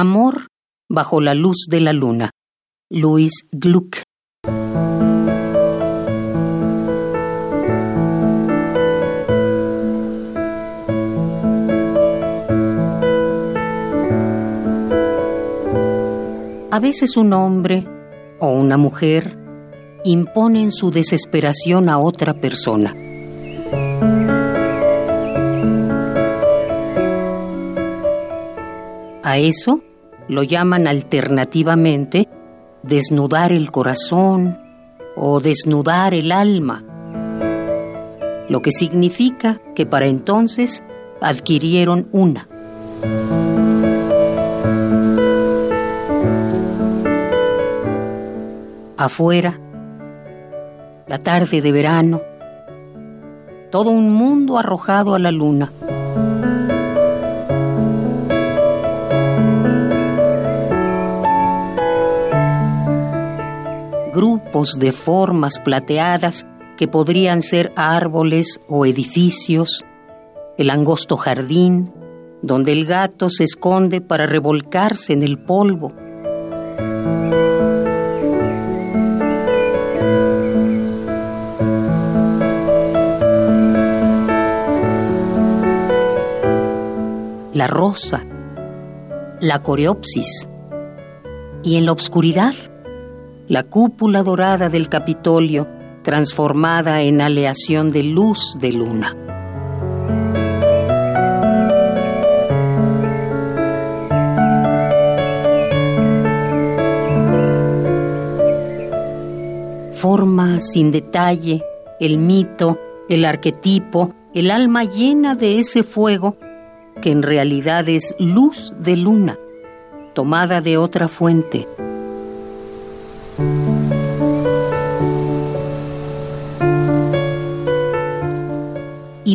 Amor bajo la luz de la luna. Luis Gluck. A veces un hombre o una mujer imponen su desesperación a otra persona. A eso lo llaman alternativamente desnudar el corazón o desnudar el alma, lo que significa que para entonces adquirieron una. Afuera, la tarde de verano, todo un mundo arrojado a la luna. Grupos de formas plateadas que podrían ser árboles o edificios, el angosto jardín, donde el gato se esconde para revolcarse en el polvo. La rosa, la coreopsis, y en la oscuridad, la cúpula dorada del Capitolio transformada en aleación de luz de luna. Forma sin detalle el mito, el arquetipo, el alma llena de ese fuego que en realidad es luz de luna, tomada de otra fuente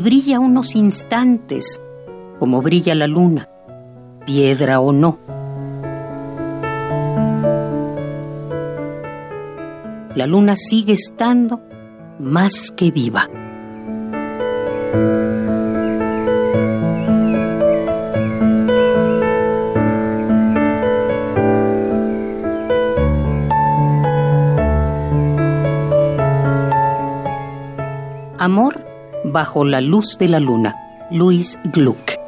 brilla unos instantes, como brilla la luna, piedra o no. La luna sigue estando más que viva. Amor bajo la luz de la luna. Luis Gluck.